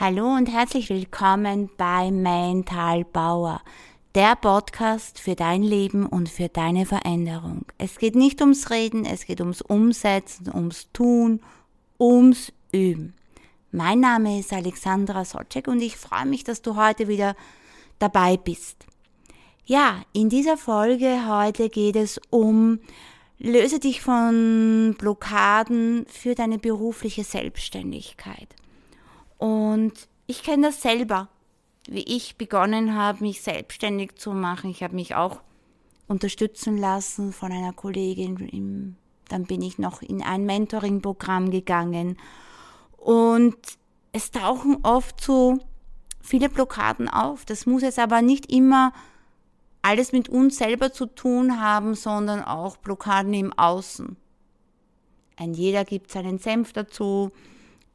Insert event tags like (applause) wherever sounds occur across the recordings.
Hallo und herzlich willkommen bei Mental Bauer, der Podcast für dein Leben und für deine Veränderung. Es geht nicht ums Reden, es geht ums Umsetzen, ums Tun, ums Üben. Mein Name ist Alexandra Solczek und ich freue mich, dass du heute wieder dabei bist. Ja, in dieser Folge heute geht es um Löse dich von Blockaden für deine berufliche Selbstständigkeit. Und ich kenne das selber, wie ich begonnen habe, mich selbstständig zu machen. Ich habe mich auch unterstützen lassen von einer Kollegin. Dann bin ich noch in ein Mentoring-Programm gegangen. Und es tauchen oft so viele Blockaden auf. Das muss jetzt aber nicht immer alles mit uns selber zu tun haben, sondern auch Blockaden im Außen. Ein jeder gibt seinen Senf dazu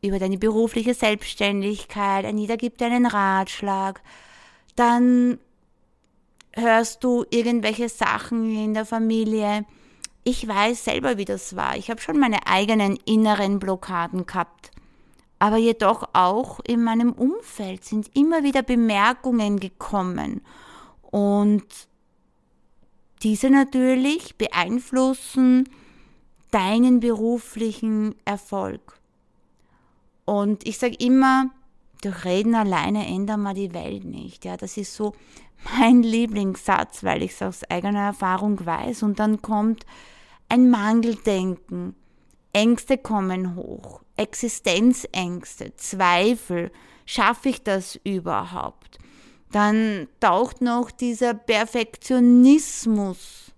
über deine berufliche Selbstständigkeit, jeder gibt einen Ratschlag, dann hörst du irgendwelche Sachen in der Familie. Ich weiß selber, wie das war. Ich habe schon meine eigenen inneren Blockaden gehabt. Aber jedoch auch in meinem Umfeld sind immer wieder Bemerkungen gekommen. Und diese natürlich beeinflussen deinen beruflichen Erfolg. Und ich sage immer, durch Reden alleine ändern wir die Welt nicht. Ja, das ist so mein (laughs) Lieblingssatz, weil ich es aus eigener Erfahrung weiß. Und dann kommt ein Mangeldenken. Ängste kommen hoch, Existenzängste, Zweifel. Schaffe ich das überhaupt? Dann taucht noch dieser Perfektionismus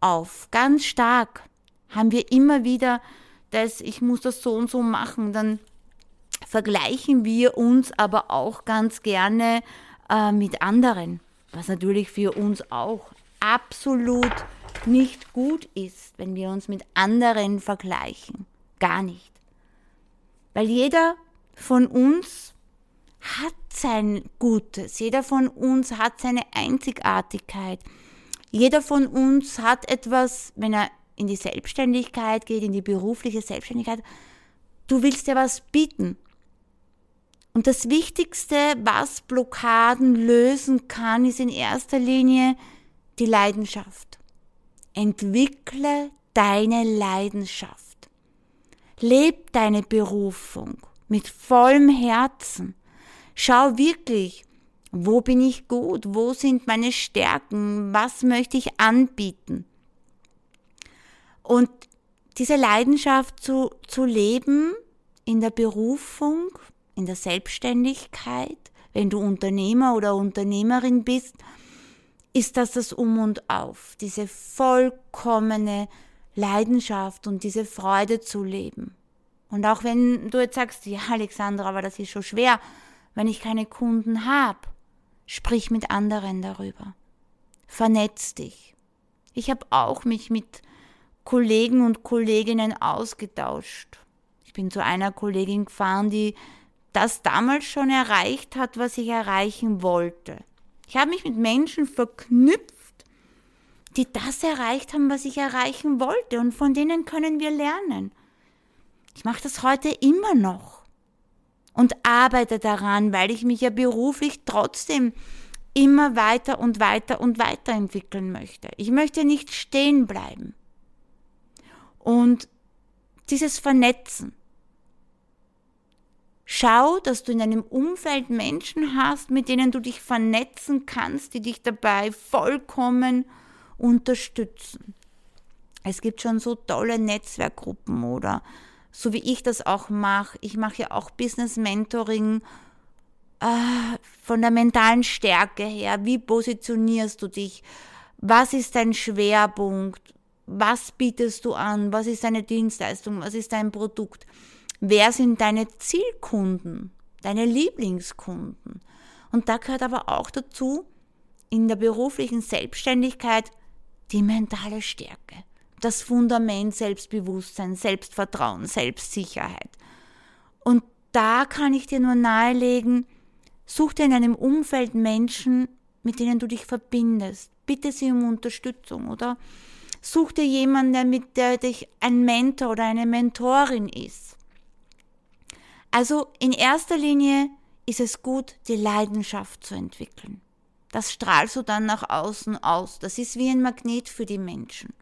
auf, ganz stark. Haben wir immer wieder das, ich muss das so und so machen, dann vergleichen wir uns aber auch ganz gerne äh, mit anderen, was natürlich für uns auch absolut nicht gut ist, wenn wir uns mit anderen vergleichen. Gar nicht. Weil jeder von uns hat sein Gutes, jeder von uns hat seine Einzigartigkeit. Jeder von uns hat etwas, wenn er in die Selbstständigkeit geht, in die berufliche Selbstständigkeit, du willst ja was bieten. Und das Wichtigste, was Blockaden lösen kann, ist in erster Linie die Leidenschaft. Entwickle deine Leidenschaft. Leb deine Berufung mit vollem Herzen. Schau wirklich, wo bin ich gut, wo sind meine Stärken, was möchte ich anbieten. Und diese Leidenschaft zu, zu leben in der Berufung, in der Selbstständigkeit, wenn du Unternehmer oder Unternehmerin bist, ist das das Um und Auf, diese vollkommene Leidenschaft und diese Freude zu leben. Und auch wenn du jetzt sagst, ja Alexandra, aber das ist schon schwer, wenn ich keine Kunden habe, sprich mit anderen darüber. Vernetz dich. Ich habe auch mich mit Kollegen und Kolleginnen ausgetauscht. Ich bin zu einer Kollegin gefahren, die das damals schon erreicht hat, was ich erreichen wollte. Ich habe mich mit Menschen verknüpft, die das erreicht haben, was ich erreichen wollte und von denen können wir lernen. Ich mache das heute immer noch und arbeite daran, weil ich mich ja beruflich trotzdem immer weiter und weiter und weiter entwickeln möchte. Ich möchte nicht stehen bleiben. Und dieses Vernetzen, Schau, dass du in deinem Umfeld Menschen hast, mit denen du dich vernetzen kannst, die dich dabei vollkommen unterstützen. Es gibt schon so tolle Netzwerkgruppen oder so wie ich das auch mache. Ich mache ja auch Business Mentoring äh, von der mentalen Stärke her. Wie positionierst du dich? Was ist dein Schwerpunkt? Was bietest du an? Was ist deine Dienstleistung? Was ist dein Produkt? Wer sind deine Zielkunden, deine Lieblingskunden? Und da gehört aber auch dazu, in der beruflichen Selbstständigkeit die mentale Stärke, das Fundament Selbstbewusstsein, Selbstvertrauen, Selbstsicherheit. Und da kann ich dir nur nahelegen, such dir in einem Umfeld Menschen, mit denen du dich verbindest. Bitte sie um Unterstützung oder such dir jemanden, der mit der dich ein Mentor oder eine Mentorin ist. Also in erster Linie ist es gut, die Leidenschaft zu entwickeln. Das strahlst du dann nach außen aus. Das ist wie ein Magnet für die Menschen.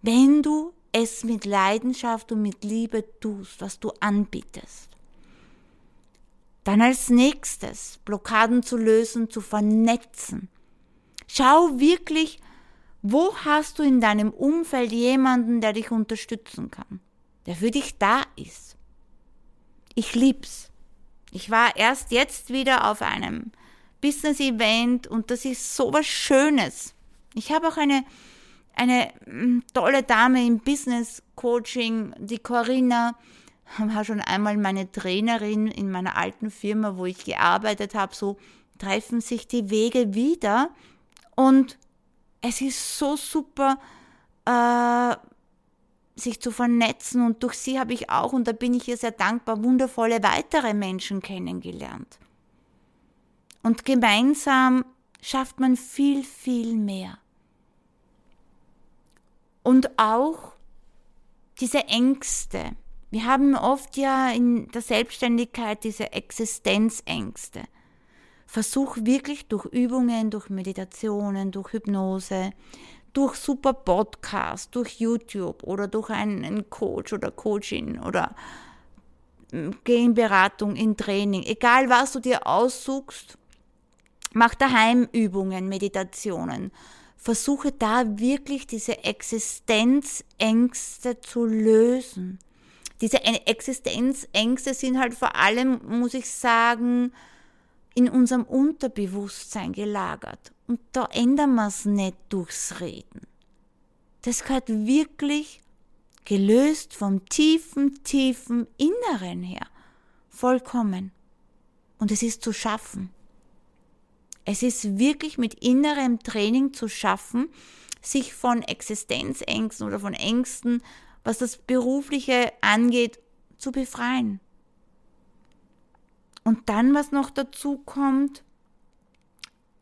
Wenn du es mit Leidenschaft und mit Liebe tust, was du anbietest. Dann als nächstes Blockaden zu lösen, zu vernetzen. Schau wirklich, wo hast du in deinem Umfeld jemanden, der dich unterstützen kann, der für dich da ist. Ich lieb's. Ich war erst jetzt wieder auf einem Business-Event und das ist so was Schönes. Ich habe auch eine, eine mm, tolle Dame im Business-Coaching, die Corinna, war schon einmal meine Trainerin in meiner alten Firma, wo ich gearbeitet habe. So treffen sich die Wege wieder und es ist so super, äh, sich zu vernetzen und durch sie habe ich auch, und da bin ich ihr sehr dankbar, wundervolle weitere Menschen kennengelernt. Und gemeinsam schafft man viel, viel mehr. Und auch diese Ängste. Wir haben oft ja in der Selbstständigkeit diese Existenzängste. Versuch wirklich durch Übungen, durch Meditationen, durch Hypnose, durch super Podcasts, durch YouTube oder durch einen Coach oder Coachin oder hm, geh in Beratung, in Training, egal was du dir aussuchst, mach daheim Übungen, Meditationen. Versuche da wirklich diese Existenzängste zu lösen. Diese Existenzängste sind halt vor allem, muss ich sagen, in unserem Unterbewusstsein gelagert. Und da ändern wir es nicht durchs Reden. Das gehört wirklich gelöst vom tiefen, tiefen Inneren her. Vollkommen. Und es ist zu schaffen. Es ist wirklich mit innerem Training zu schaffen, sich von Existenzängsten oder von Ängsten, was das Berufliche angeht, zu befreien. Und dann, was noch dazu kommt,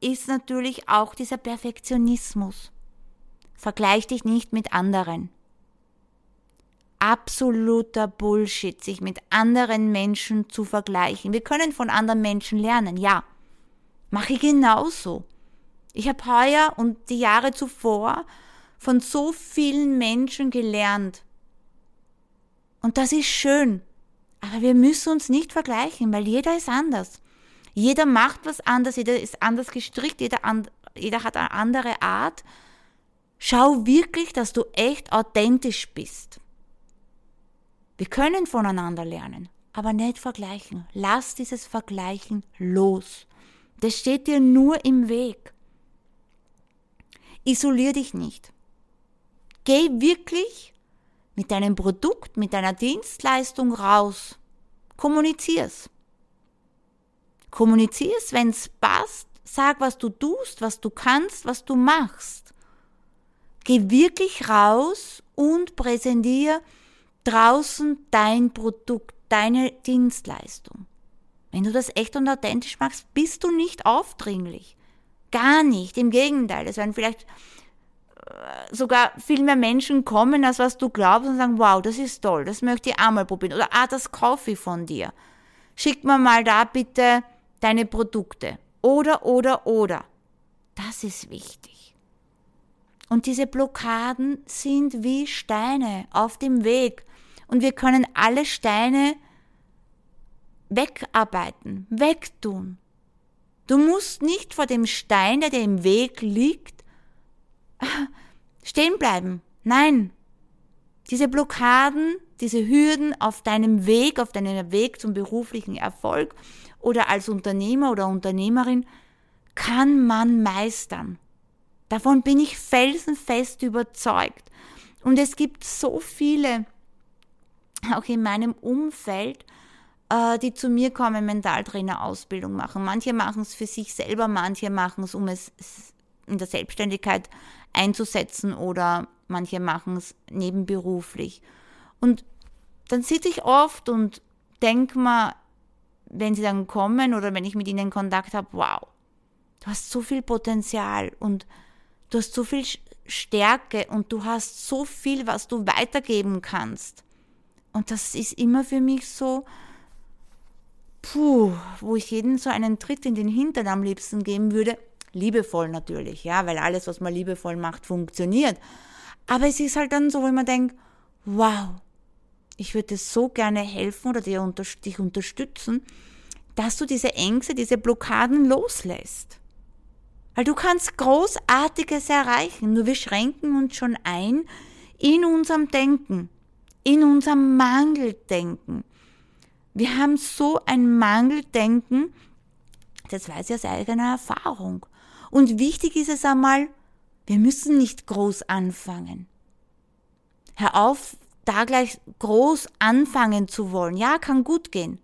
ist natürlich auch dieser Perfektionismus. Vergleich dich nicht mit anderen. Absoluter Bullshit, sich mit anderen Menschen zu vergleichen. Wir können von anderen Menschen lernen, ja. Mache ich genauso. Ich habe heuer und die Jahre zuvor von so vielen Menschen gelernt. Und das ist schön. Aber wir müssen uns nicht vergleichen, weil jeder ist anders. Jeder macht was anders, jeder ist anders gestrickt, jeder, and, jeder hat eine andere Art. Schau wirklich, dass du echt authentisch bist. Wir können voneinander lernen, aber nicht vergleichen. Lass dieses Vergleichen los. Das steht dir nur im Weg. Isolier dich nicht. Geh wirklich mit deinem Produkt, mit deiner Dienstleistung raus. Kommunizier's. Kommunizier's, wenn's passt. Sag, was du tust, was du kannst, was du machst. Geh wirklich raus und präsentier draußen dein Produkt, deine Dienstleistung. Wenn du das echt und authentisch machst, bist du nicht aufdringlich. Gar nicht. Im Gegenteil. Es werden vielleicht sogar viel mehr Menschen kommen, als was du glaubst und sagen, wow, das ist toll, das möchte ich einmal probieren. Oder, ah, das kaufe ich von dir. Schick mir mal da bitte deine Produkte. Oder, oder, oder. Das ist wichtig. Und diese Blockaden sind wie Steine auf dem Weg. Und wir können alle Steine wegarbeiten, wegtun. Du musst nicht vor dem Stein, der dir im Weg liegt, (laughs) stehen bleiben. Nein. Diese Blockaden, diese Hürden auf deinem Weg, auf deinem Weg zum beruflichen Erfolg oder als Unternehmer oder Unternehmerin kann man meistern. Davon bin ich felsenfest überzeugt. Und es gibt so viele, auch in meinem Umfeld, äh, die zu mir kommen, Mentaltrainer-Ausbildung machen. Manche machen es für sich selber, manche machen es, um es in der Selbstständigkeit einzusetzen oder manche machen es nebenberuflich. Und dann sitze ich oft und denke mir, wenn sie dann kommen oder wenn ich mit ihnen Kontakt habe, wow, du hast so viel Potenzial und du hast so viel Stärke und du hast so viel, was du weitergeben kannst. Und das ist immer für mich so, puh, wo ich jeden so einen Tritt in den Hintern am liebsten geben würde. Liebevoll natürlich, ja, weil alles, was man liebevoll macht, funktioniert. Aber es ist halt dann so, wo man denkt, wow, ich würde so gerne helfen oder dich unterstützen, dass du diese Ängste, diese Blockaden loslässt. Weil du kannst Großartiges erreichen, nur wir schränken uns schon ein in unserem Denken, in unserem Mangeldenken. Wir haben so ein Mangeldenken, das weiß ich aus eigener Erfahrung. Und wichtig ist es einmal, wir müssen nicht groß anfangen. Hör auf, da gleich groß anfangen zu wollen. Ja, kann gut gehen.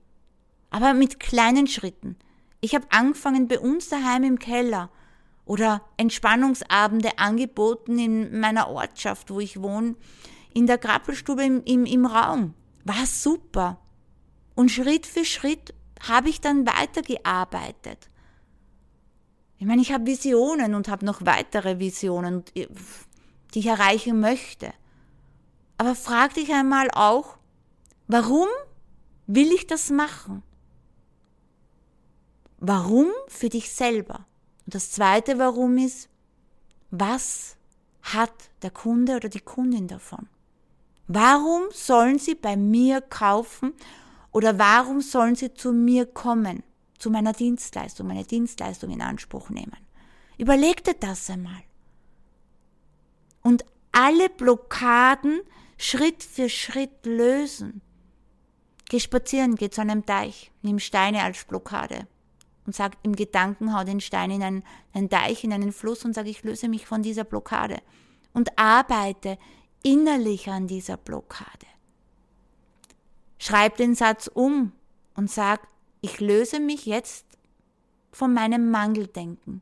Aber mit kleinen Schritten. Ich habe angefangen bei uns daheim im Keller oder Entspannungsabende angeboten in meiner Ortschaft, wo ich wohne, in der Krabbelstube im, im, im Raum. War super. Und Schritt für Schritt habe ich dann weitergearbeitet. Ich meine, ich habe Visionen und habe noch weitere Visionen, die ich erreichen möchte. Aber frag dich einmal auch, warum will ich das machen? Warum für dich selber? Und das zweite Warum ist, was hat der Kunde oder die Kundin davon? Warum sollen sie bei mir kaufen oder warum sollen sie zu mir kommen, zu meiner Dienstleistung, meine Dienstleistung in Anspruch nehmen? Überleg dir das einmal. Und alle Blockaden Schritt für Schritt lösen. Geh spazieren, geh zu einem Teich, nimm Steine als Blockade und sag im Gedanken, hau den Stein in einen, einen Teich, in einen Fluss und sag, ich löse mich von dieser Blockade. Und arbeite innerlich an dieser Blockade. Schreib den Satz um und sag, ich löse mich jetzt von meinem Mangeldenken.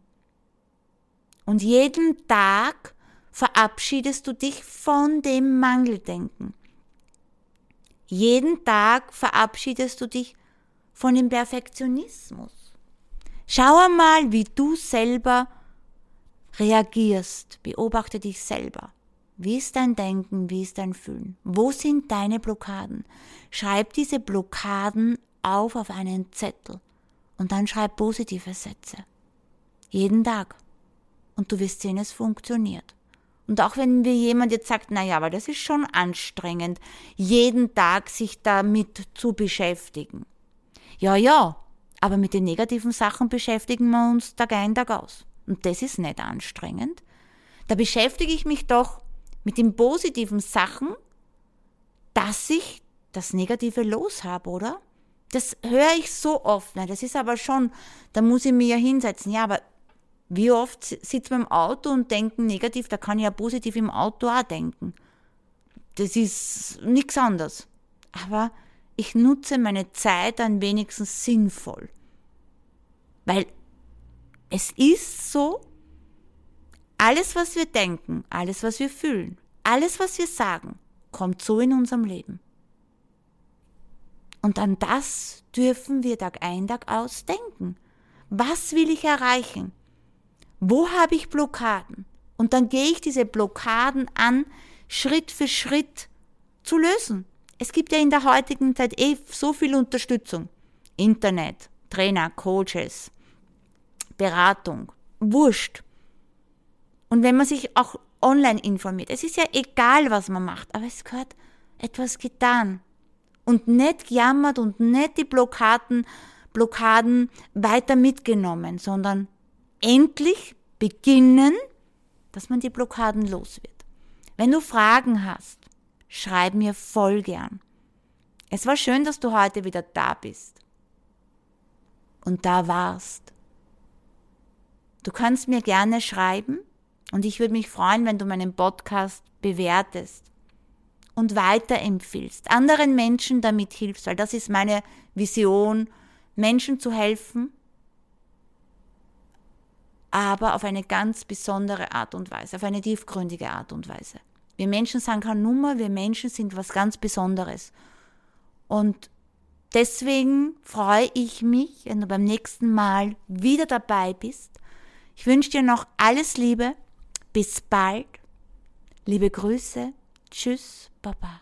Und jeden Tag verabschiedest du dich von dem Mangeldenken. Jeden Tag verabschiedest du dich von dem Perfektionismus. Schau einmal, wie du selber reagierst. Beobachte dich selber. Wie ist dein Denken? Wie ist dein Fühlen? Wo sind deine Blockaden? Schreib diese Blockaden auf auf einen Zettel und dann schreib positive Sätze. Jeden Tag. Und du wirst sehen, es funktioniert. Und auch wenn mir jemand jetzt sagt, na ja, aber das ist schon anstrengend, jeden Tag sich damit zu beschäftigen. Ja, ja, aber mit den negativen Sachen beschäftigen wir uns Tag ein, Tag aus. Und das ist nicht anstrengend. Da beschäftige ich mich doch mit den positiven Sachen, dass ich das Negative los habe, oder? Das höre ich so oft. Ne? Das ist aber schon, da muss ich mir ja hinsetzen. Ja, aber wie oft sitzt man im Auto und denken negativ, da kann ich ja positiv im Auto auch denken. Das ist nichts anderes. Aber ich nutze meine Zeit dann wenigstens sinnvoll. Weil es ist so, alles, was wir denken, alles, was wir fühlen, alles, was wir sagen, kommt so in unserem Leben. Und an das dürfen wir Tag ein, Tag aus denken. Was will ich erreichen? Wo habe ich Blockaden? Und dann gehe ich diese Blockaden an, Schritt für Schritt zu lösen. Es gibt ja in der heutigen Zeit eh so viel Unterstützung. Internet, Trainer, Coaches, Beratung, wurscht. Und wenn man sich auch online informiert, es ist ja egal, was man macht, aber es gehört etwas getan. Und nicht gejammert und nicht die Blockaden, Blockaden weiter mitgenommen, sondern endlich beginnen, dass man die Blockaden los wird. Wenn du Fragen hast, schreib mir voll gern. Es war schön, dass du heute wieder da bist und da warst. Du kannst mir gerne schreiben und ich würde mich freuen, wenn du meinen Podcast bewertest und weiterempfiehlst, anderen Menschen damit hilfst, weil das ist meine Vision, Menschen zu helfen, aber auf eine ganz besondere Art und Weise, auf eine tiefgründige Art und Weise. Wir Menschen sind keine Nummer, wir Menschen sind was ganz Besonderes. Und deswegen freue ich mich, wenn du beim nächsten Mal wieder dabei bist. Ich wünsche dir noch alles Liebe bis bald. Liebe Grüße. Tschüss, Baba.